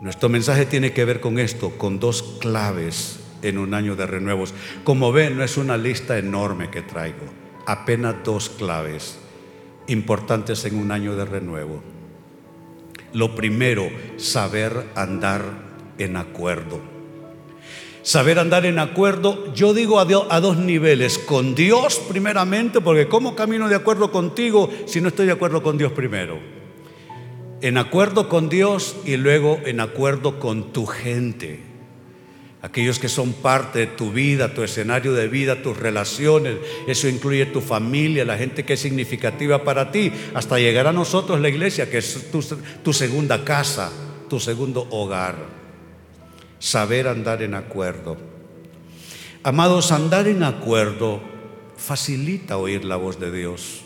Nuestro mensaje tiene que ver con esto, con dos claves en un año de renuevos. Como ven, no es una lista enorme que traigo, apenas dos claves importantes en un año de renuevo. Lo primero, saber andar en acuerdo. Saber andar en acuerdo, yo digo a, a, dos niveles, con Dios primeramente, porque ¿cómo camino de acuerdo contigo si no estoy de acuerdo con Dios primero? En acuerdo con Dios y luego en acuerdo con tu gente aquellos que son parte de tu vida, tu escenario de vida, tus relaciones. Eso incluye tu familia, la gente que es significativa para ti, hasta llegar a nosotros, la iglesia, que es tu, segunda casa, tu segundo hogar. Saber andar en acuerdo. Amados, andar en acuerdo facilita oír la voz de Dios.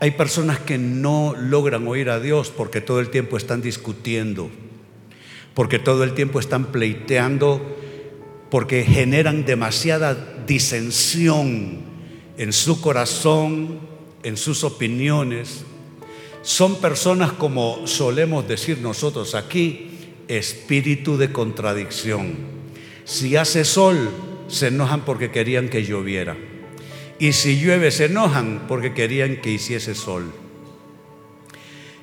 Hay personas que no logran oír a Dios porque todo el tiempo están discutiendo porque todo el tiempo están pleiteando, porque generan demasiada disensión en su corazón, en sus opiniones. Son personas como solemos decir nosotros aquí, espíritu de contradicción. Si hace sol, se enojan porque querían que lloviera. Y si llueve, se enojan porque querían que hiciese sol.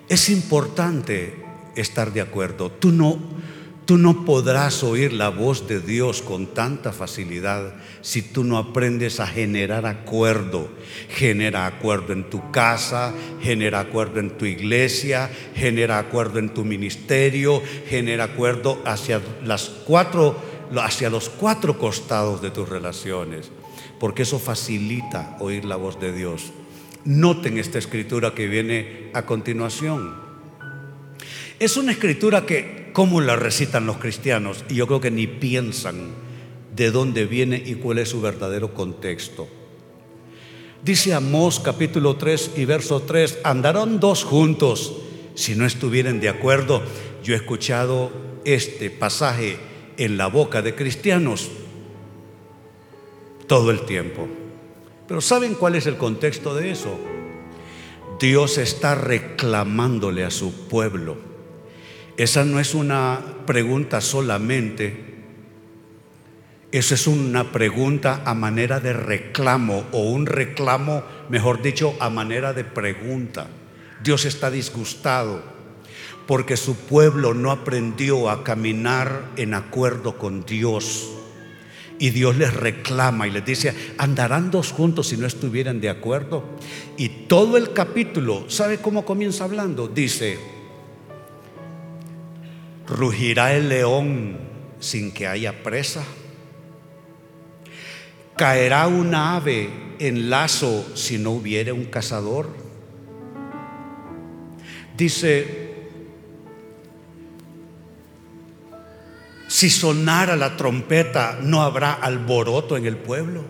Es importante estar de acuerdo. Tú no, tú no podrás oír la voz de Dios con tanta facilidad si tú no aprendes a generar acuerdo. Genera acuerdo en tu casa, genera acuerdo en tu iglesia, genera acuerdo en tu ministerio, genera acuerdo hacia las cuatro hacia los cuatro costados de tus relaciones, porque eso facilita oír la voz de Dios. Noten esta escritura que viene a continuación. Es una escritura que, ¿cómo la recitan los cristianos? Y yo creo que ni piensan de dónde viene y cuál es su verdadero contexto. Dice Amós capítulo 3 y verso 3, andarán dos juntos si no estuvieran de acuerdo. Yo he escuchado este pasaje en la boca de cristianos todo el tiempo. Pero ¿saben cuál es el contexto de eso? Dios está reclamándole a su pueblo esa no es una pregunta solamente, eso es una pregunta a manera de reclamo o un reclamo, mejor dicho, a manera de pregunta. Dios está disgustado porque su pueblo no aprendió a caminar en acuerdo con Dios. Y Dios les reclama y les dice, andarán dos juntos si no estuvieran de acuerdo. Y todo el capítulo, ¿sabe cómo comienza hablando? Dice, ¿Rugirá el león sin que haya presa? ¿Caerá una ave en lazo si no hubiere un cazador? Dice, si sonara la trompeta, ¿no habrá alboroto en el pueblo?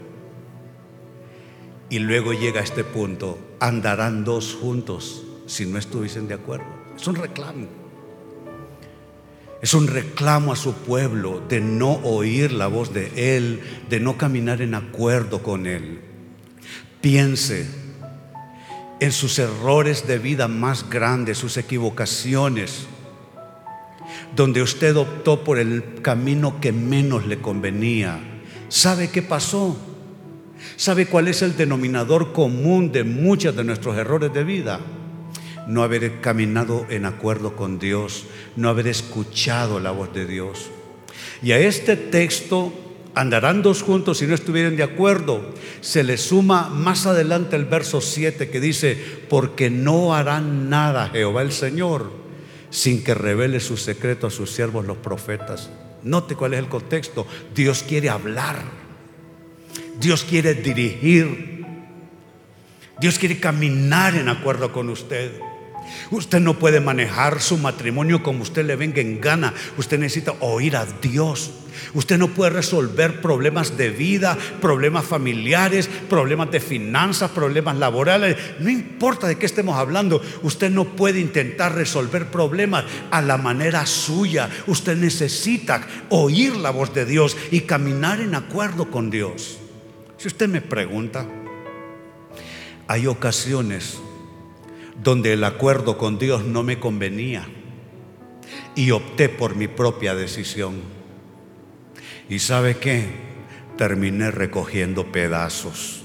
Y luego llega a este punto, andarán dos juntos si no estuviesen de acuerdo. Es un reclamo. Es un reclamo a su pueblo de no oír la voz de Él, de no caminar en acuerdo con Él. Piense en sus errores de vida más grandes, sus equivocaciones, donde usted optó por el camino que menos le convenía. ¿Sabe qué pasó? ¿Sabe cuál es el denominador común de muchos de nuestros errores de vida? no haber caminado en acuerdo con Dios, no haber escuchado la voz de Dios. Y a este texto andarán dos juntos si no estuvieran de acuerdo. Se le suma más adelante el verso 7 que dice, porque no harán nada Jehová el Señor sin que revele su secreto a sus siervos los profetas. Note cuál es el contexto. Dios quiere hablar. Dios quiere dirigir. Dios quiere caminar en acuerdo con usted. Usted no puede manejar su matrimonio como usted le venga en gana. Usted necesita oír a Dios. Usted no puede resolver problemas de vida, problemas familiares, problemas de finanzas, problemas laborales. No importa de qué estemos hablando. Usted no puede intentar resolver problemas a la manera suya. Usted necesita oír la voz de Dios y caminar en acuerdo con Dios. Si usted me pregunta, hay ocasiones donde el acuerdo con Dios no me convenía. y opté por mi propia decisión. ¿Y sabe qué? Terminé recogiendo pedazos.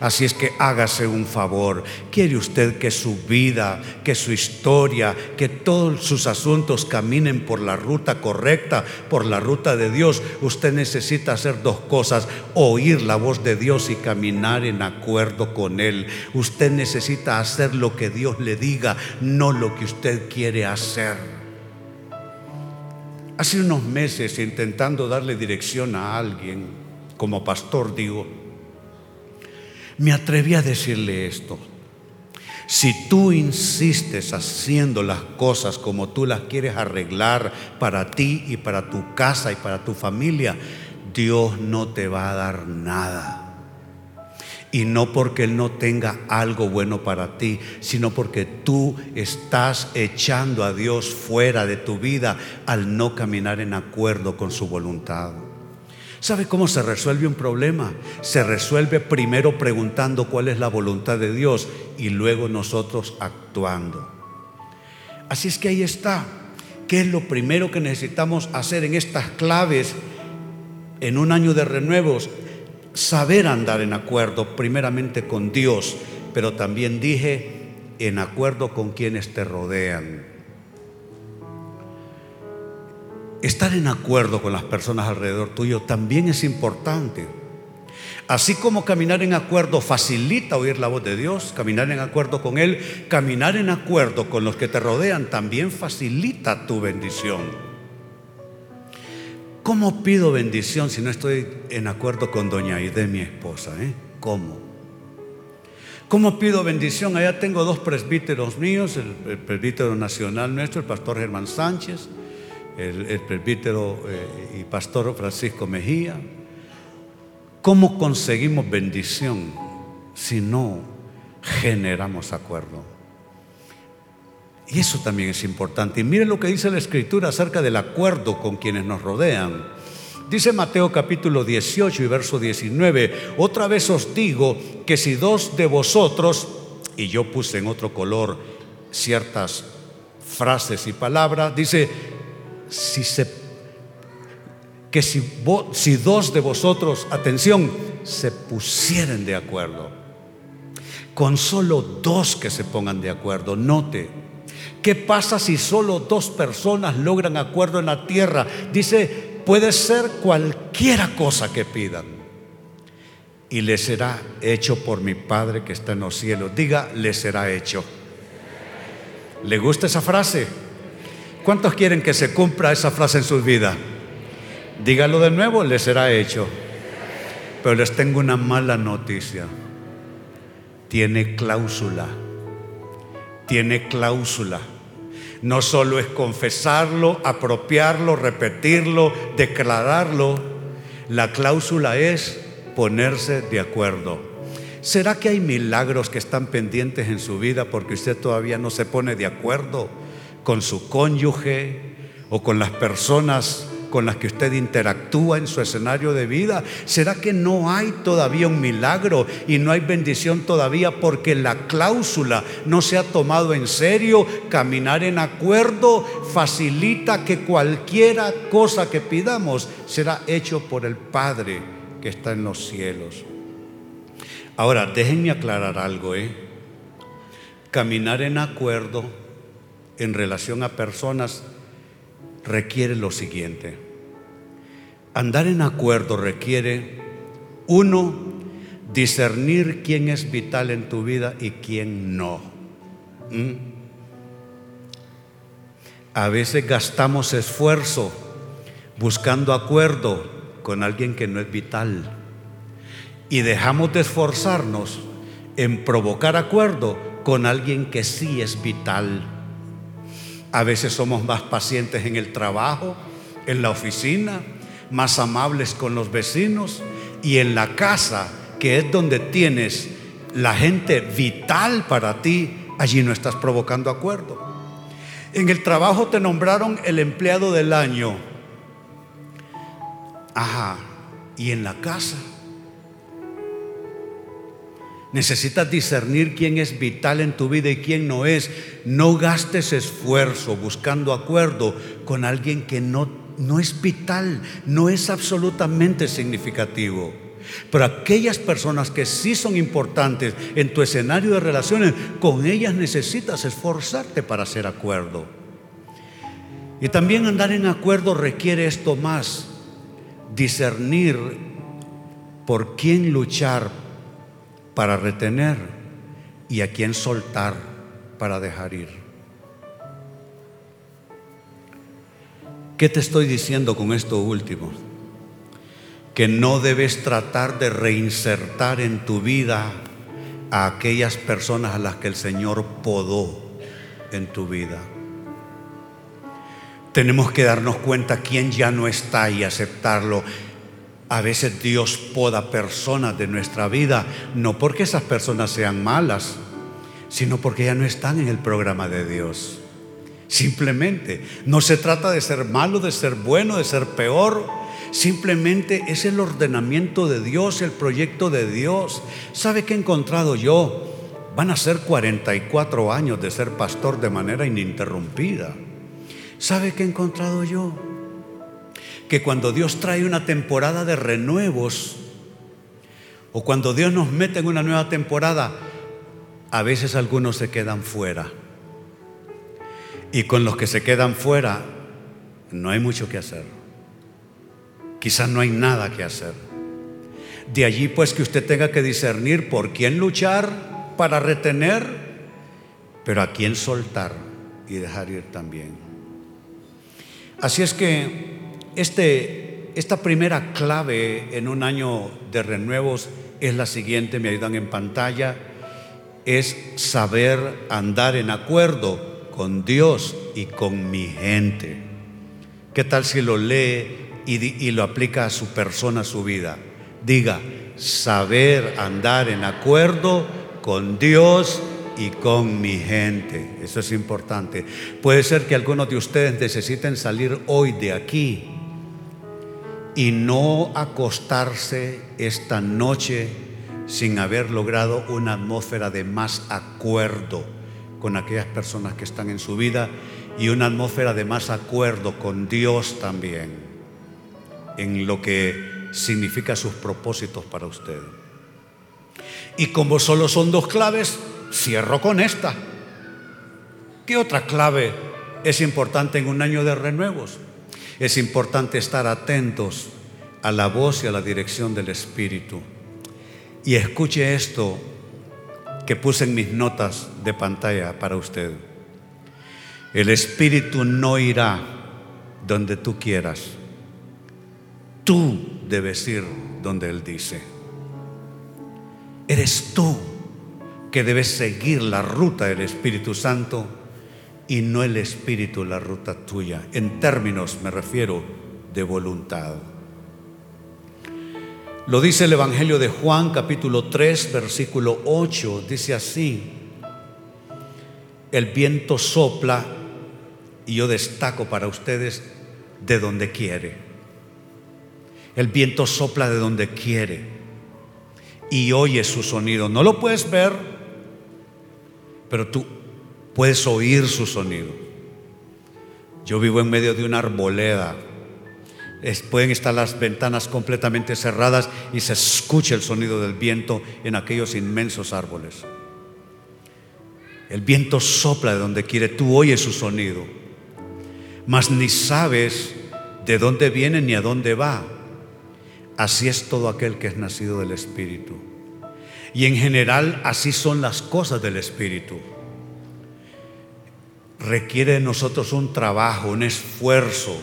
Así es que hágase un favor. ¿Quiere usted que su vida, que su historia, que todos sus asuntos caminen por la ruta correcta, por la ruta de Dios? Usted necesita hacer dos cosas. Oír la voz de Dios y caminar en acuerdo con Él. Usted necesita hacer lo que Dios le diga, no lo que usted quiere hacer. Hace unos meses intentando darle dirección a alguien, como pastor digo, me atreví a decirle esto. Si tú insistes haciendo las cosas como tú las quieres arreglar para ti y para tu casa y para tu familia, Dios no te va a dar nada. Y no porque Él no tenga algo bueno para ti, sino porque tú estás echando a Dios fuera de tu vida al no caminar en acuerdo con su voluntad. ¿Sabe cómo se resuelve un problema? Se resuelve primero preguntando cuál es la voluntad de Dios y luego nosotros actuando. Así es que ahí está. ¿Qué es lo primero que necesitamos hacer en estas claves en un año de renuevos? Saber andar en acuerdo primeramente con Dios, pero también dije en acuerdo con quienes te rodean. Estar en acuerdo con las personas alrededor tuyo también es importante. Así como caminar en acuerdo facilita oír la voz de Dios, caminar en acuerdo con Él, caminar en acuerdo con los que te rodean también facilita tu bendición. ¿Cómo pido bendición si no estoy en acuerdo con doña Aide, mi esposa? Eh? ¿Cómo? ¿Cómo pido bendición? Allá tengo dos presbíteros míos, el, el presbítero nacional nuestro, el pastor Germán Sánchez, el, presbítero eh, y pastor Francisco Mejía. ¿Cómo conseguimos bendición si no generamos acuerdo? Y eso también es importante. Y miren lo que dice la Escritura acerca del acuerdo con quienes nos rodean. Dice Mateo capítulo 18 y verso 19, otra vez os digo que si dos de vosotros, y yo puse en otro color ciertas frases y palabras, dice, si se, que si, si dos de vosotros, atención, se pusieren de acuerdo, con solo dos que se pongan de acuerdo, note, ¿qué pasa si solo dos personas logran acuerdo en la tierra? Dice, puede ser cualquiera cosa que pidan. Y le será hecho por mi Padre que está en los cielos. Diga, le será hecho. ¿Le gusta esa frase? ¿Cuántos quieren que se cumpla esa frase en sus vidas? Dígalo de nuevo, les será hecho. Pero les tengo una mala noticia. Tiene cláusula. Tiene cláusula. No solo es confesarlo, apropiarlo, repetirlo, declararlo. La cláusula es ponerse de acuerdo. ¿Será que hay milagros que están pendientes en su vida porque usted todavía no se pone de acuerdo? Con su cónyuge o con las personas con las que usted interactúa en su escenario de vida? ¿Será que no hay todavía un milagro y no hay bendición todavía porque la cláusula no se ha tomado en serio? Caminar en acuerdo facilita que cualquiera cosa que pidamos será hecho por el Padre que está en los cielos. Ahora, déjenme aclarar algo, ¿eh? Caminar en acuerdo en relación a personas requiere lo siguiente. Andar en acuerdo requiere, uno, discernir quién es vital en tu vida y quién no. ¿Mm? A veces gastamos esfuerzo buscando acuerdo con alguien que no es vital y dejamos de esforzarnos en provocar acuerdo con alguien que sí es vital. A veces somos más pacientes en el trabajo, en la oficina, más amables con los vecinos y en la casa, que es donde tienes la gente vital para ti, allí no estás provocando acuerdo. En el trabajo te nombraron el empleado del año. Ajá. Y en la casa. Necesitas discernir quién es vital en tu vida y quién no es. No gastes esfuerzo buscando acuerdo con alguien que no, no es vital, no es absolutamente significativo. Pero aquellas personas que sí son importantes en tu escenario de relaciones, con ellas necesitas esforzarte para hacer acuerdo. Y también andar en acuerdo requiere esto más, discernir por quién luchar para retener y a quién soltar para dejar ir. ¿Qué te estoy diciendo con esto último? Que no debes tratar de reinsertar en tu vida a aquellas personas a las que el Señor podó en tu vida. Tenemos que darnos cuenta quién ya no está y aceptarlo. A veces Dios poda personas de nuestra vida, no porque esas personas sean malas, sino porque ya no están en el programa de Dios. Simplemente, no se trata de ser malo, de ser bueno, de ser peor. Simplemente es el ordenamiento de Dios, el proyecto de Dios. ¿Sabe qué he encontrado yo? Van a ser 44 años de ser pastor de manera ininterrumpida. ¿Sabe qué he encontrado yo? Que cuando Dios trae una temporada de renuevos, o cuando Dios nos mete en una nueva temporada, a veces algunos se quedan fuera. Y con los que se quedan fuera, no hay mucho que hacer. Quizás no hay nada que hacer. De allí pues que usted tenga que discernir por quién luchar para retener, pero a quién soltar y dejar ir también. Así es que este, esta primera clave en un año de renuevos es la siguiente, me ayudan en pantalla, es saber andar en acuerdo con Dios y con mi gente. ¿Qué tal si lo lee y, y lo aplica a su persona, a su vida? Diga, saber andar en acuerdo con Dios y con mi gente. Eso es importante. Puede ser que algunos de ustedes necesiten salir hoy de aquí y no acostarse esta noche sin haber logrado una atmósfera de más acuerdo con aquellas personas que están en su vida y una atmósfera de más acuerdo con Dios también en lo que significa sus propósitos para usted. Y como solo son dos claves, cierro con esta. ¿Qué otra clave es importante en un año de renuevos? Es importante estar atentos a la voz y a la dirección del Espíritu. Y escuche esto que puse en mis notas de pantalla para usted. El Espíritu no irá donde tú quieras. Tú debes ir donde Él dice. Eres tú que debes seguir la ruta del Espíritu Santo y no el Espíritu la ruta tuya. En términos me refiero de voluntad. Lo dice el Evangelio de Juan capítulo 3 versículo 8. Dice así, el viento sopla y yo destaco para ustedes de donde quiere. El viento sopla de donde quiere y oye su sonido. No lo puedes ver, pero tú puedes oír su sonido. Yo vivo en medio de una arboleda. pueden estar las ventanas completamente cerradas y se escucha el sonido del viento en aquellos inmensos árboles. El viento sopla de donde quiere, tú oyes su sonido, mas ni sabes de dónde viene ni a dónde va. Así es todo aquel que es nacido del Espíritu. Y en general así son las cosas del Espíritu requiere de nosotros un trabajo, un esfuerzo.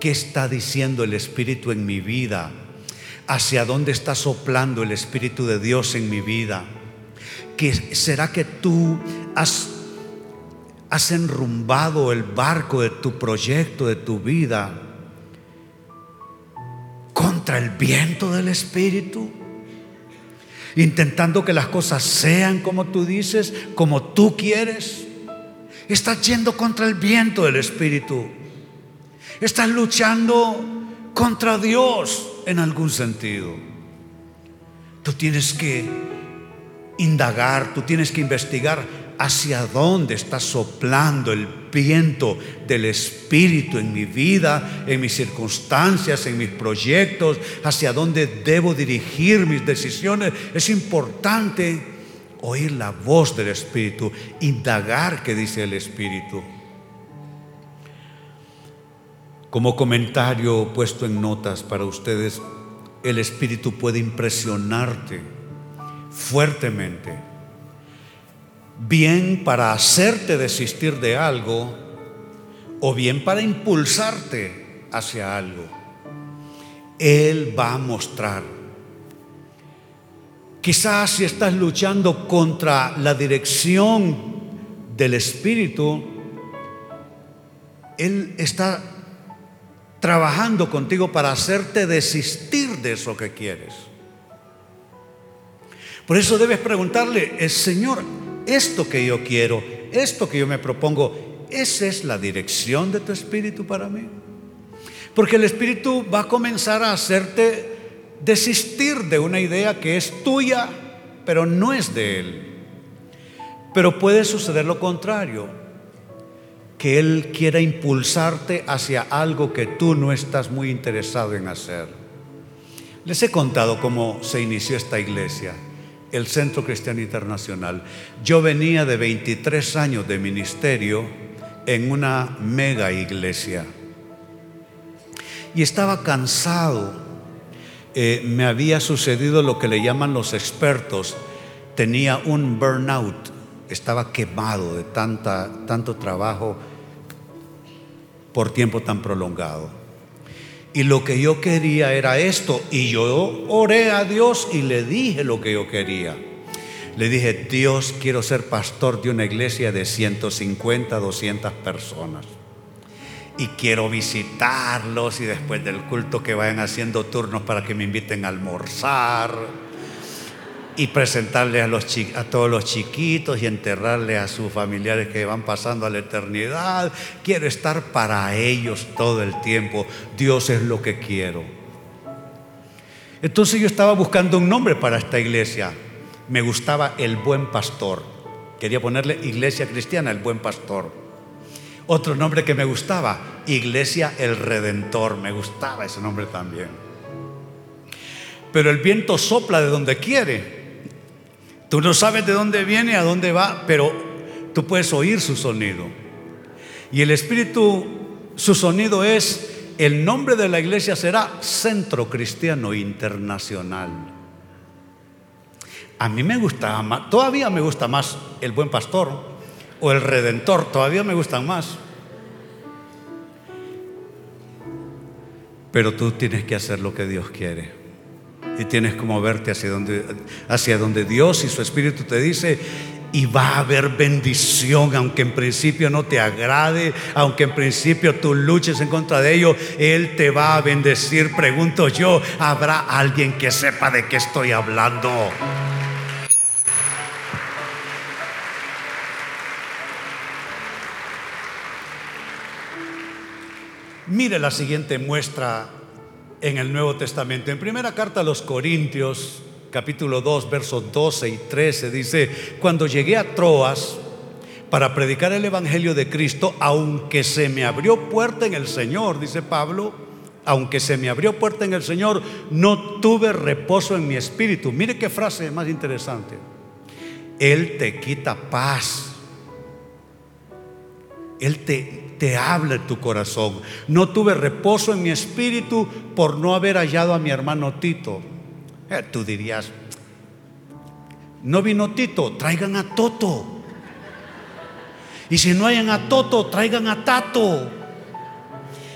¿Qué está diciendo el Espíritu en mi vida? ¿Hacia dónde está soplando el Espíritu de Dios en mi vida? ¿Qué, ¿Será que tú has, has enrumbado el barco de tu proyecto, de tu vida, contra el viento del Espíritu? Intentando que las cosas sean como tú dices, como tú quieres. Estás yendo contra el viento del Espíritu. Estás luchando contra Dios en algún sentido. Tú tienes que indagar, tú tienes que investigar hacia dónde está soplando el viento del Espíritu en mi vida, en mis circunstancias, en mis proyectos, hacia dónde debo dirigir mis decisiones. Es importante oír la voz del Espíritu, indagar qué dice el Espíritu. Como comentario puesto en notas para ustedes, el Espíritu puede impresionarte fuertemente, bien para hacerte desistir de algo o bien para impulsarte hacia algo. Él va a mostrar. Quizás si estás luchando contra la dirección del Espíritu, Él está trabajando contigo para hacerte desistir de eso que quieres. Por eso debes preguntarle, el Señor, esto que yo quiero, esto que yo me propongo, ¿esa es la dirección de tu espíritu para mí? Porque el espíritu va a comenzar a hacerte desistir de una idea que es tuya, pero no es de Él. Pero puede suceder lo contrario, que Él quiera impulsarte hacia algo que tú no estás muy interesado en hacer. Les he contado cómo se inició esta iglesia el Centro Cristiano Internacional. Yo venía de 23 años de ministerio en una mega iglesia y estaba cansado. Eh, me había sucedido lo que le llaman los expertos. Tenía un burnout, estaba quemado de tanta, tanto trabajo por tiempo tan prolongado. Y lo que yo quería era esto. Y yo oré a Dios y le dije lo que yo quería. Le dije, Dios, quiero ser pastor de una iglesia de 150, 200 personas. Y quiero visitarlos y después del culto que vayan haciendo turnos para que me inviten a almorzar y presentarle a, todos los chiquitos y enterrarle a sus familiares que van pasando a la eternidad. Quiero estar para ellos todo el tiempo. Dios es lo que quiero. Entonces yo estaba buscando un nombre para esta iglesia. Me gustaba el buen pastor. Quería ponerle iglesia cristiana, el buen pastor. Otro nombre que me gustaba, iglesia el redentor. Me gustaba ese nombre también. Pero el viento sopla de donde quiere. Tú no sabes de dónde viene, a dónde va, pero tú puedes oír su sonido. Y el Espíritu, su sonido es, el nombre de la iglesia será Centro Cristiano Internacional. A mí me gusta más, todavía me gusta más el buen pastor o el redentor, todavía me gustan más. Pero tú tienes que hacer lo que Dios quiere y tienes que moverte hacia donde, hacia Dios y su Espíritu te dice, y va a haber bendición, aunque en principio no te agrade, aunque en principio tú luches en contra de ello, Él te va a bendecir. Pregunto yo, ¿habrá alguien que sepa de qué estoy hablando? Mire la siguiente muestra en el Nuevo Testamento. En primera carta a los Corintios, capítulo 2, versos 12 y 13, dice, cuando llegué a Troas para predicar el Evangelio de Cristo, aunque se me abrió puerta en el Señor, dice Pablo, aunque se me abrió puerta en el Señor, no tuve reposo en mi espíritu. Mire qué frase más interesante. Él te quita paz. Él te, te habla en tu corazón. No tuve reposo en mi espíritu por no haber hallado a mi hermano Tito. Eh, tú dirías, no vino Tito, traigan a Toto. Y si no hayan a Toto, traigan a Tato.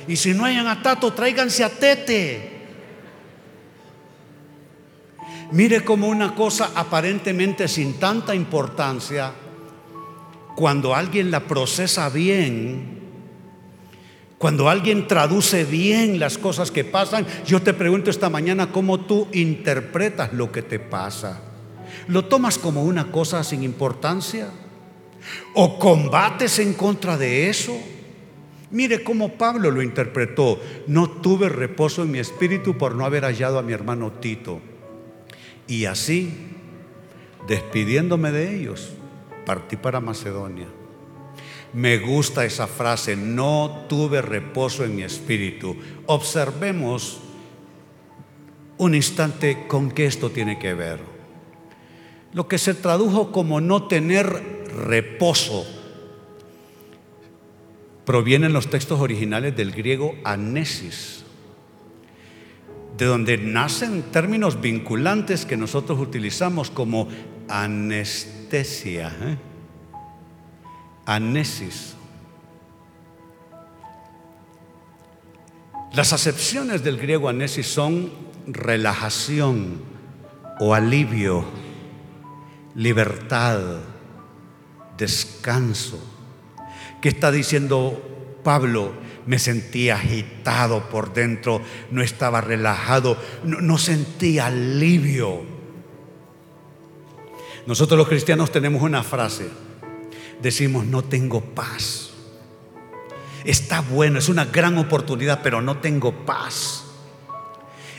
Y si no hayan a Tato, tráiganse a Tete. Mire como una cosa aparentemente sin tanta importancia, cuando alguien la procesa bien, cuando alguien traduce bien las cosas que pasan, yo te pregunto esta mañana cómo tú interpretas lo que te pasa. ¿Lo tomas como una cosa sin importancia? ¿O combates en contra de eso? Mire cómo Pablo lo interpretó. No tuve reposo en mi espíritu por no haber hallado a mi hermano Tito. Y así, despidiéndome de ellos, partí para Macedonia. Me gusta esa frase, no tuve reposo en mi espíritu. Observemos un instante con qué esto tiene que ver. Lo que se tradujo como no tener reposo proviene en los textos originales del griego anesis, de donde nacen términos vinculantes que nosotros utilizamos como anestesia. ¿eh? Anesis. Las acepciones del griego anesis son relajación o alivio, libertad, descanso. ¿Qué está diciendo Pablo? Me sentía agitado por dentro, no estaba relajado, no, no sentía alivio. Nosotros los cristianos tenemos una frase decimos, no tengo paz. Está bueno, es una gran oportunidad, pero no tengo paz.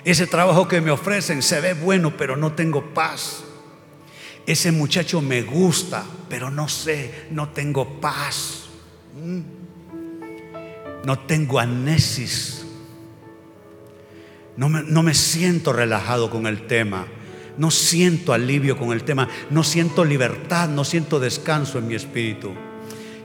Ese trabajo que me ofrecen se ve bueno, pero no tengo paz. Ese muchacho me gusta, pero no sé, no tengo paz. Mm. No tengo anesis. No me, no me siento relajado con el tema. No siento alivio con el tema, no siento libertad, no siento descanso en mi espíritu.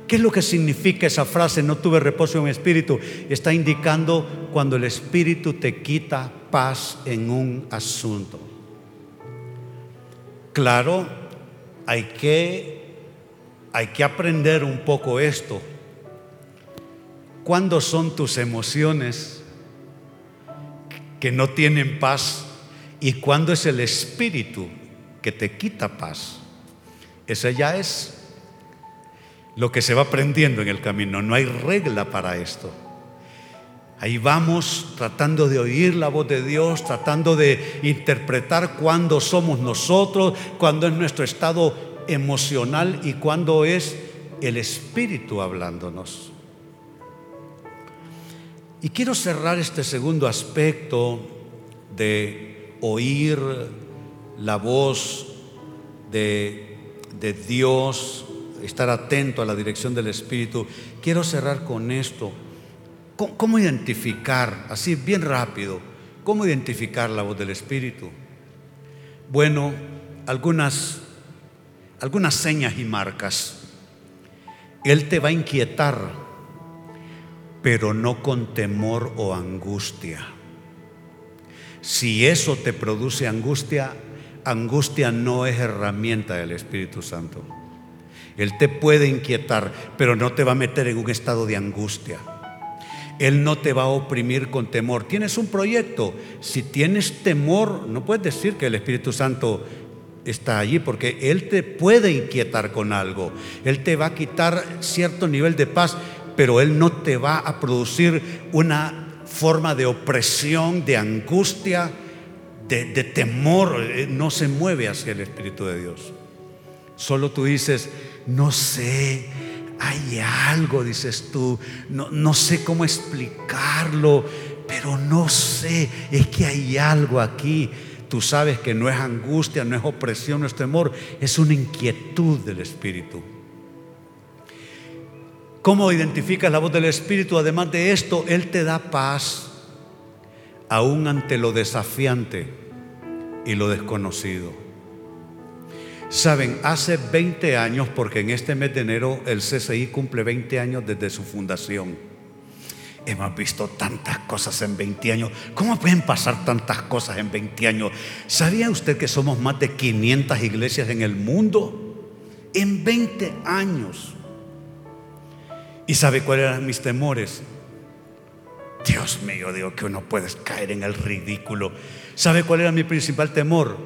¿Qué es lo que significa esa frase, no tuve reposo en mi espíritu? Está indicando cuando el espíritu te quita paz en un asunto. Claro, hay que, hay que aprender un poco esto. ¿Cuándo son tus emociones que no tienen paz? Y cuando es el espíritu que te quita paz, ese ya es lo que se va aprendiendo en el camino. No hay regla para esto. Ahí vamos tratando de oír la voz de Dios, tratando de interpretar cuándo somos nosotros, cuándo es nuestro estado emocional y cuándo es el Espíritu hablándonos. Y quiero cerrar este segundo aspecto de oír la voz de, Dios, estar atento a la dirección del Espíritu. Quiero cerrar con esto. ¿Cómo, identificar, así bien rápido, cómo identificar la voz del Espíritu? Bueno, algunas, algunas señas y marcas. Él te va a inquietar, pero no con temor o angustia. Si eso te produce angustia, angustia no es herramienta del Espíritu Santo. Él te puede inquietar, pero no te va a meter en un estado de angustia. Él no te va a oprimir con temor. Tienes un proyecto. Si tienes temor, no puedes decir que el Espíritu Santo está allí, porque Él te puede inquietar con algo. Él te va a quitar cierto nivel de paz, pero Él no te va a producir una forma de opresión, de angustia, de, temor, eh, no se mueve hacia el Espíritu de Dios. Solo tú dices, no sé, hay algo, dices tú, no, no sé cómo explicarlo, pero no sé, es que hay algo aquí. Tú sabes que no es angustia, no es opresión, no es temor, es una inquietud del Espíritu. ¿Cómo identificas la voz del Espíritu? Además de esto, Él te da paz aún ante lo desafiante y lo desconocido. Saben, hace 20 años, porque en este mes de enero el CCI cumple 20 años desde su fundación. Hemos visto tantas cosas en 20 años. ¿Cómo pueden pasar tantas cosas en 20 años? ¿Sabía usted que somos más de 500 iglesias en el mundo? En 20 años. ¿Y sabe cuáles eran mis temores? Dios mío, digo que uno puede caer en el ridículo. ¿Sabe cuál era mi principal temor?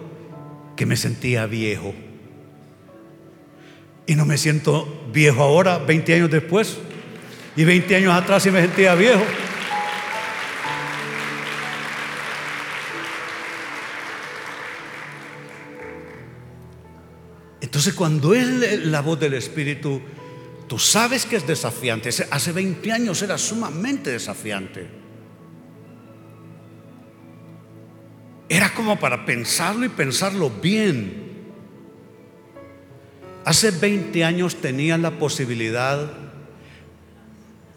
Que me sentía viejo. Y no me siento viejo ahora, 20 años después. Y 20 años atrás sí me sentía viejo. Entonces cuando es la voz del Espíritu, Tú sabes que es desafiante. Hace 20 años era sumamente desafiante. Era como para pensarlo y pensarlo bien. Hace 20 años tenía la posibilidad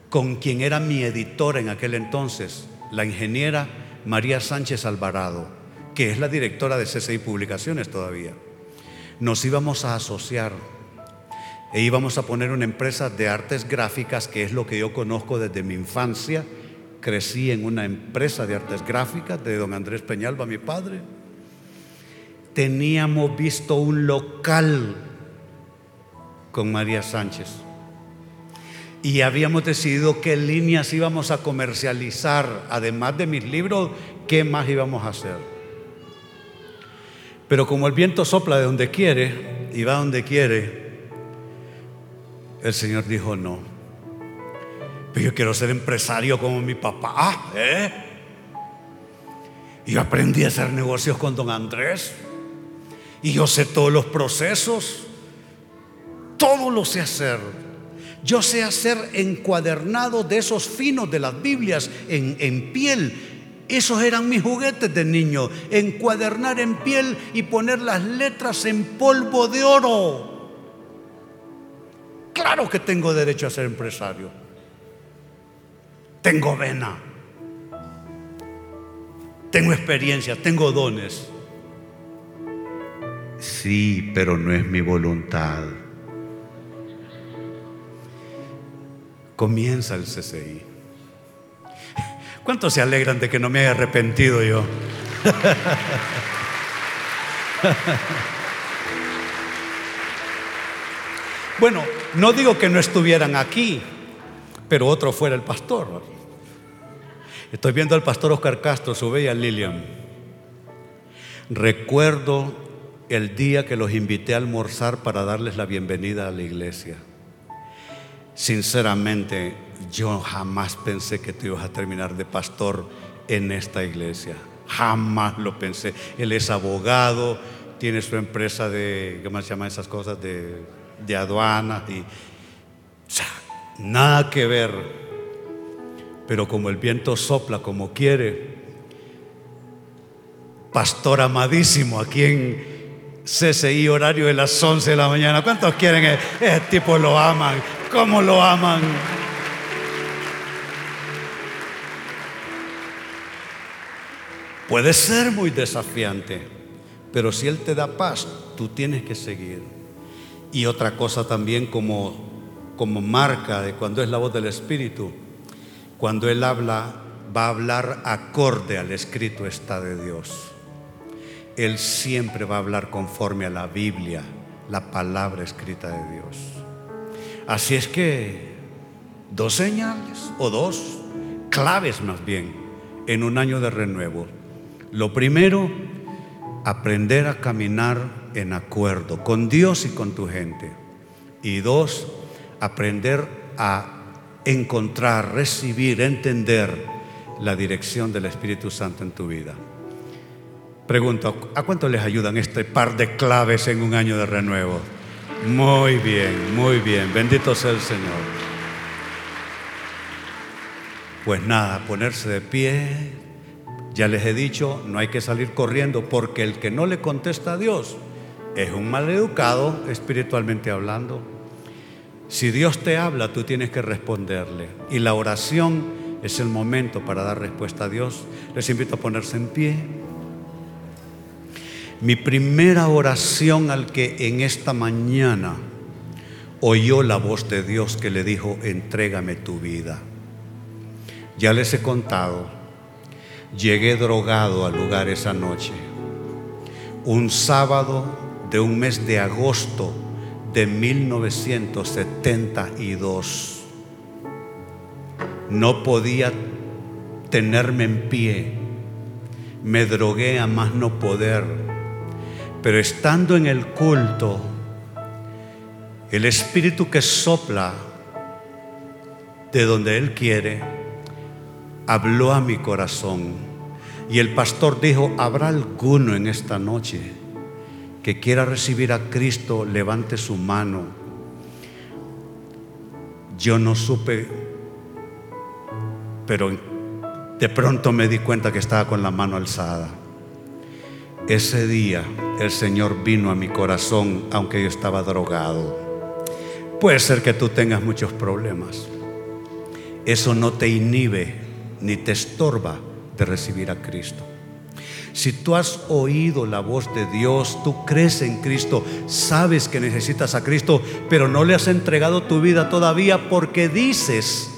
con quien era mi editor en aquel entonces, la ingeniera María Sánchez Alvarado, que es la directora de CCI Publicaciones todavía. Nos íbamos a asociar e íbamos a poner una empresa de artes gráficas, que es lo que yo conozco desde mi infancia. Crecí en una empresa de artes gráficas de don Andrés Peñalba, mi padre. Teníamos visto un local con María Sánchez y habíamos decidido qué líneas íbamos a comercializar, además de mis libros, qué más íbamos a hacer. Pero como el viento sopla de donde quiere y va donde quiere, el Señor dijo, no. Pero yo quiero ser empresario como mi papá. ¿eh? Y yo aprendí a hacer negocios con don Andrés. Y yo sé todos los procesos. Todo lo sé hacer. Yo sé hacer encuadernados de esos finos de las Biblias en, en piel. Esos eran mis juguetes de niño. Encuadernar en piel y poner las letras en polvo de oro. Claro que tengo derecho a ser empresario. Tengo vena. Tengo experiencia, tengo dones. Sí, pero no es mi voluntad. Comienza el CCI. ¿Cuántos se alegran de que no me haya arrepentido yo? Bueno, no digo que no estuvieran aquí, pero otro fuera el pastor. Estoy viendo al pastor Oscar Castro, su bella Lilian. Recuerdo el día que los invité a almorzar para darles la bienvenida a la iglesia. Sinceramente, yo jamás pensé que tú ibas a terminar de pastor en esta iglesia. Jamás lo pensé. Él es abogado, tiene su empresa de, ¿cómo se llaman esas cosas? De de aduanas y nada que ver. Pero como el viento sopla como quiere, pastor amadísimo aquí en CCI horario de las 11 de la mañana. ¿Cuántos quieren? Ese tipo lo aman. ¿Cómo lo aman? Puede ser muy desafiante, pero si Él te da paz, tú tienes que seguir. Y otra cosa también como, como marca de cuando es la voz del Espíritu, cuando Él habla, va a hablar acorde al escrito está de Dios. Él siempre va a hablar conforme a la Biblia, la palabra escrita de Dios. Así es que dos señales o dos claves más bien en un año de renuevo. Lo primero, aprender a caminar en acuerdo con Dios y con tu gente. Y dos, aprender a encontrar, recibir, entender la dirección del Espíritu Santo en tu vida. Pregunto, ¿a cuánto les ayudan este par de claves en un año de renuevo? Muy bien, muy bien. Bendito sea el Señor. Pues nada, ponerse de pie. Ya les he dicho, no hay que salir corriendo porque el que no le contesta a Dios es un maleducado espiritualmente hablando. Si Dios te habla, tú tienes que responderle. Y la oración es el momento para dar respuesta a Dios. Les invito a ponerse en pie. Mi primera oración al que en esta mañana oyó la voz de Dios que le dijo, entrégame tu vida. Ya les he contado, llegué drogado al lugar esa noche. Un sábado de un mes de agosto de 1972. No podía tenerme en pie. Me drogué a más no poder. Pero estando en el culto, el espíritu que sopla de donde Él quiere, habló a mi corazón. Y el pastor dijo, ¿habrá alguno en esta noche? Que quiera recibir a Cristo, levante su mano. Yo no supe, pero de pronto me di cuenta que estaba con la mano alzada. ese día el Señor vino a mi corazón aunque yo estaba drogado. Puede ser que tú tengas muchos problemas. Eso no te inhibe ni te estorba de recibir a Cristo. Si tú has oído la voz de Dios, tú crees en Cristo, sabes que necesitas a Cristo, pero no le has entregado tu vida todavía porque dices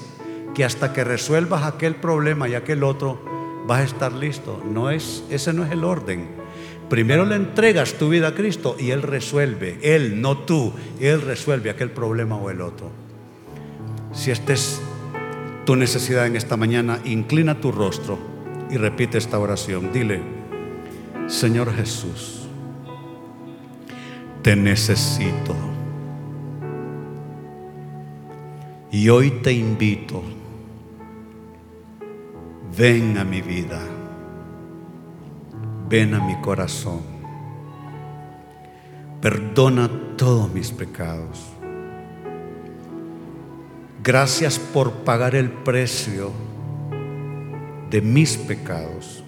que hasta que resuelvas aquel problema y aquel otro vas a estar listo. No es ese no es el orden. Primero le entregas tu vida a Cristo y él resuelve, él no tú, él resuelve aquel problema o el otro. Si esta es tu necesidad en esta mañana, inclina tu rostro y repite esta oración. Dile, Señor Jesús, te necesito. Y hoy te invito, ven a mi vida, ven a mi corazón, perdona todos mis pecados. Gracias por pagar el precio de mis pecados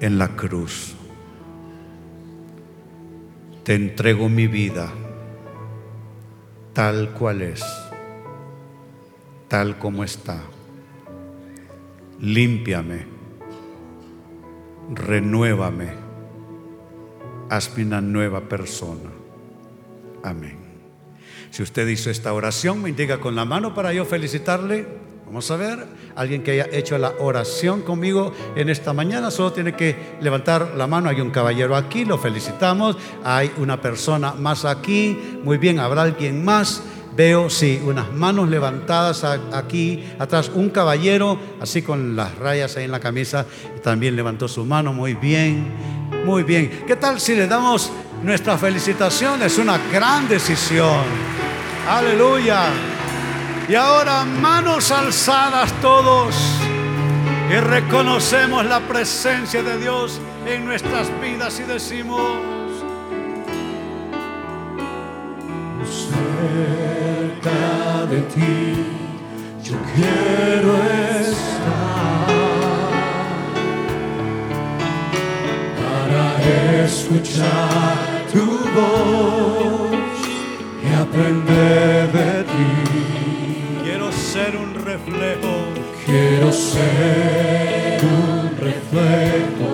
en la cruz. Te entrego mi vida tal cual es, tal como está. Límpiame, renuévame, hazme una nueva persona. Amén. Si usted hizo esta oración, me indica con la mano para yo felicitarle. Vamos a ver, alguien que haya hecho la oración conmigo en esta mañana, solo tiene que levantar la mano. Hay un caballero aquí, lo felicitamos. Hay una persona más aquí. Muy bien, habrá alguien más. Veo, sí, unas manos levantadas aquí atrás. Un caballero, así con las rayas ahí en la camisa, también levantó su mano. Muy bien, muy bien. ¿Qué tal si le damos nuestra felicitación? Es una gran decisión. Aleluya. Y ahora manos alzadas todos y reconocemos la presencia de Dios en nuestras vidas y decimos, cerca de ti yo quiero estar para escuchar tu voz y aprender de ti ser un reflejo. Quiero ser un reflejo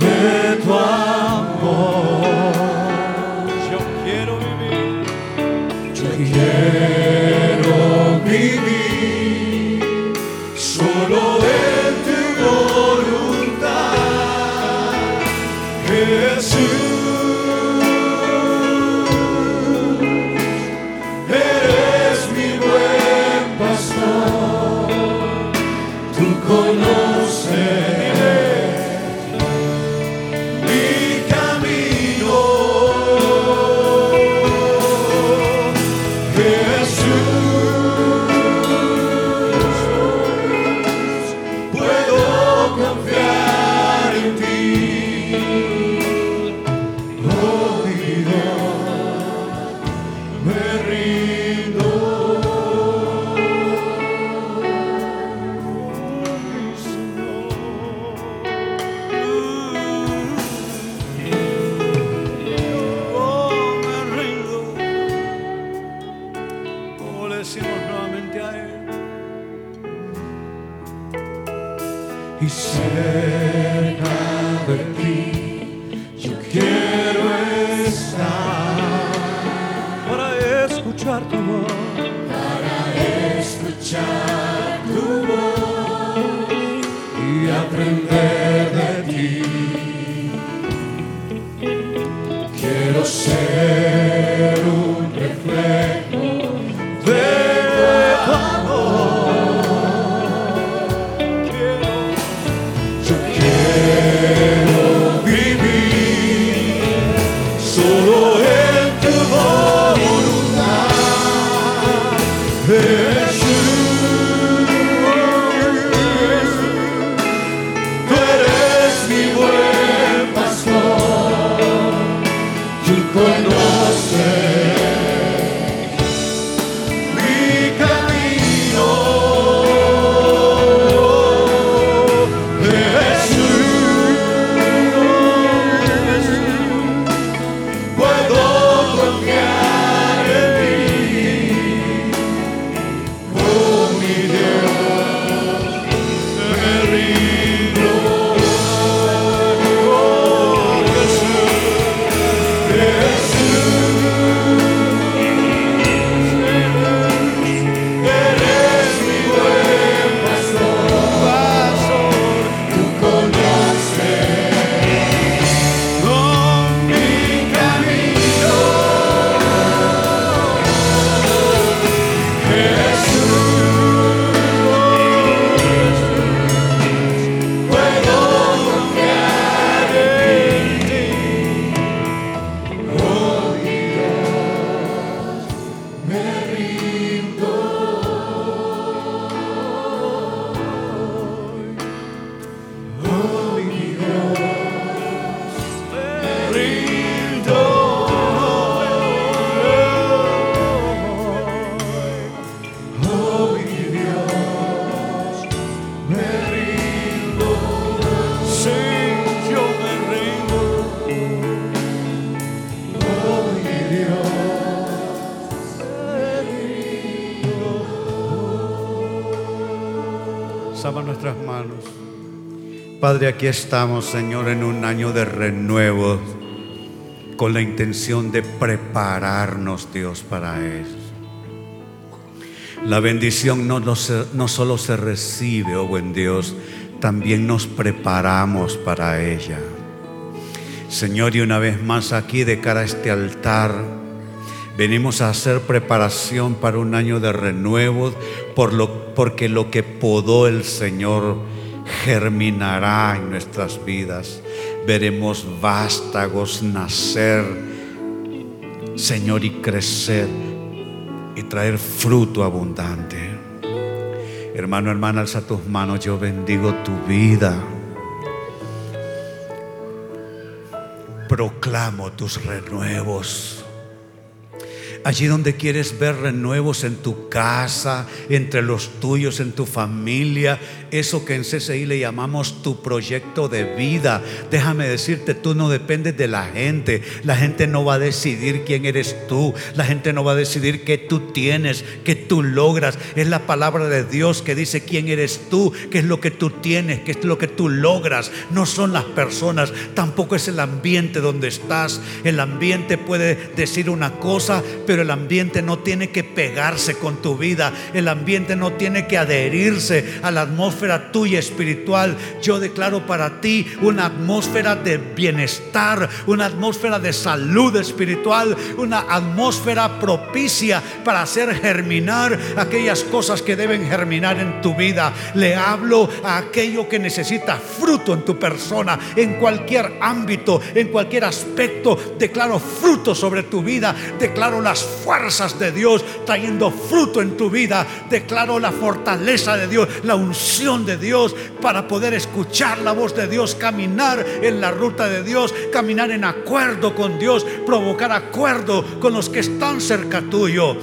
de tu amor. Padre, aquí estamos, Señor, en un año de renuevo, con la intención de prepararnos, Dios, para eso. La bendición no, no, solo se recibe, oh buen Dios, también nos preparamos para ella. Señor, y una vez más aquí de cara a este altar, venimos a hacer preparación para un año de renuevo, por lo, porque lo que podó el Señor germinará en nuestras vidas. Veremos vástagos nacer, Señor, y crecer y traer fruto abundante. Hermano, hermana, alza tus manos, yo bendigo tu vida. Proclamo tus renuevos. Allí donde quieres ver renuevos en tu casa, entre los tuyos, en tu familia, eso que en CCI le llamamos tu proyecto de vida. Déjame decirte, tú no dependes de la gente. La gente no va a decidir quién eres tú. La gente no va a decidir qué tú tienes, qué tú logras. Es la palabra de Dios que dice quién eres tú, qué es lo que tú tienes, qué es lo que tú logras. No son las personas, tampoco es el ambiente donde estás. El ambiente puede decir una cosa, pero el ambiente no tiene que pegarse con tu vida. El ambiente no tiene que adherirse a la atmósfera tuya espiritual. Yo declaro para ti una atmósfera de bienestar, una atmósfera de salud espiritual, una atmósfera propicia para hacer germinar aquellas cosas que deben germinar en tu vida. Le hablo a aquello que necesita fruto en tu persona, en cualquier ámbito, en cualquier aspecto. Declaro fruto sobre tu vida. Declaro las fuerzas de Dios trayendo fruto en tu vida. Declaro la fortaleza de Dios, la unción de Dios para poder escuchar la voz de Dios, caminar en la ruta de Dios, caminar en acuerdo con Dios, provocar acuerdo con los que están cerca tuyo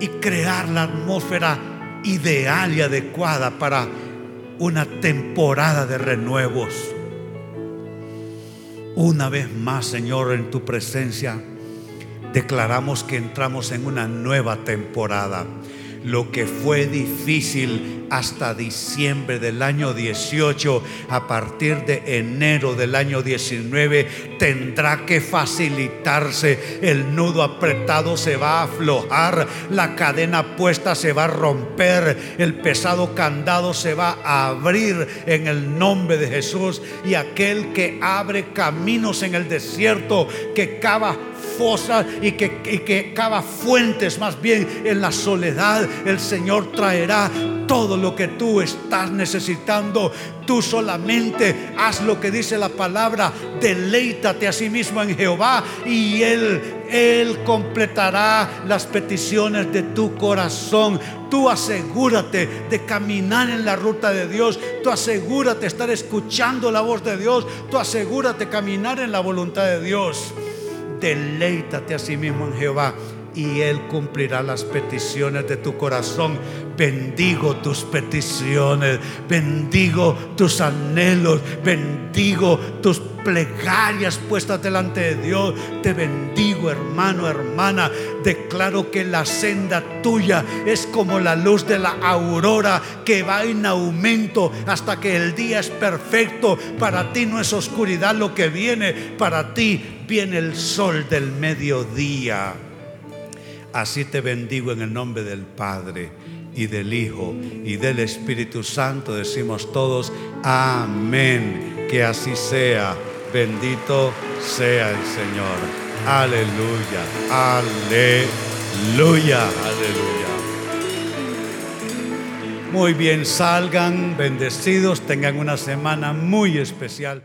y crear la atmósfera ideal y adecuada para una temporada de renuevos. Una vez más, Señor, en tu presencia, declaramos que entramos en una nueva temporada. Lo que fue difícil hasta diciembre del año 18, a partir de enero del año 19, tendrá que facilitarse. El nudo apretado se va a aflojar, la cadena puesta se va a romper, el pesado candado se va a abrir en el nombre de Jesús. Y aquel que abre caminos en el desierto, que cava y que, y cava fuentes más bien en la soledad, el Señor traerá todo lo que tú estás necesitando. Tú solamente haz lo que dice la palabra, deleítate a sí mismo en Jehová y Él, Él completará las peticiones de tu corazón. Tú asegúrate de caminar en la ruta de Dios. Tú asegúrate de estar escuchando la voz de Dios. Tú asegúrate de caminar en la voluntad de Dios. Deleítate a sí mismo en Jehová y Él cumplirá las peticiones de tu corazón. Bendigo tus peticiones, bendigo tus anhelos, bendigo tus plegarias puestas delante de Dios. Te bendigo, hermano, hermana. Declaro que la senda tuya es como la luz de la aurora que va en aumento hasta que el día es perfecto. Para ti no es oscuridad lo que viene, para ti viene el sol del mediodía. Así te bendigo en el nombre del Padre y del Hijo y del Espíritu Santo. Decimos todos, amén. Que así sea. Bendito sea el Señor. Aleluya, aleluya, aleluya. Muy bien, salgan bendecidos, tengan una semana muy especial.